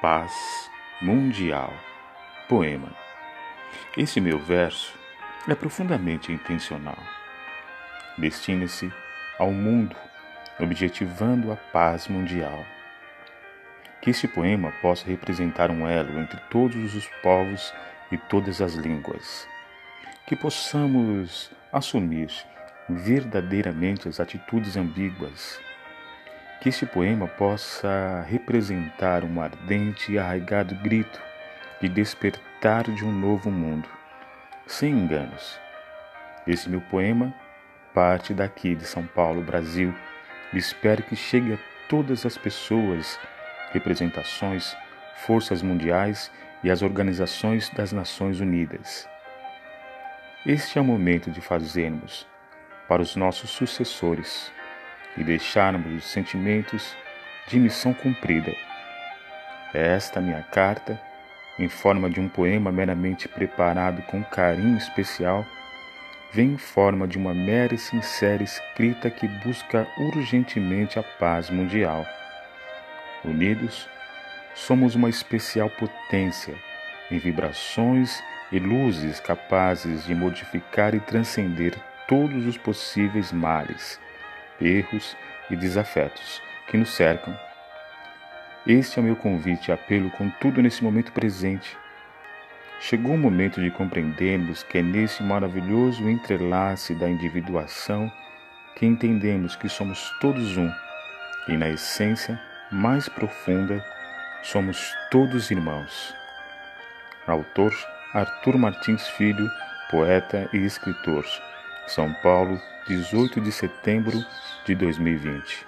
paz mundial. Poema. Esse meu verso é profundamente intencional. Destina-se ao mundo, objetivando a paz mundial. Que este poema possa representar um elo entre todos os povos e todas as línguas. Que possamos assumir verdadeiramente as atitudes ambíguas que este poema possa representar um ardente e arraigado grito de despertar de um novo mundo, sem enganos. Esse meu poema parte daqui de São Paulo, Brasil, e espero que chegue a todas as pessoas, representações, forças mundiais e as organizações das Nações Unidas. Este é o momento de fazermos, para os nossos sucessores, e deixarmos os sentimentos de missão cumprida. É esta minha carta, em forma de um poema meramente preparado com carinho especial, vem em forma de uma mera e sincera escrita que busca urgentemente a paz mundial. Unidos, somos uma especial potência em vibrações e luzes capazes de modificar e transcender todos os possíveis males erros e desafetos que nos cercam. Este é o meu convite e apelo com tudo nesse momento presente. Chegou o momento de compreendermos que é nesse maravilhoso entrelace da individuação que entendemos que somos todos um e, na essência mais profunda, somos todos irmãos. Autor Arthur Martins Filho, poeta e escritor. São Paulo, 18 de setembro de 2020.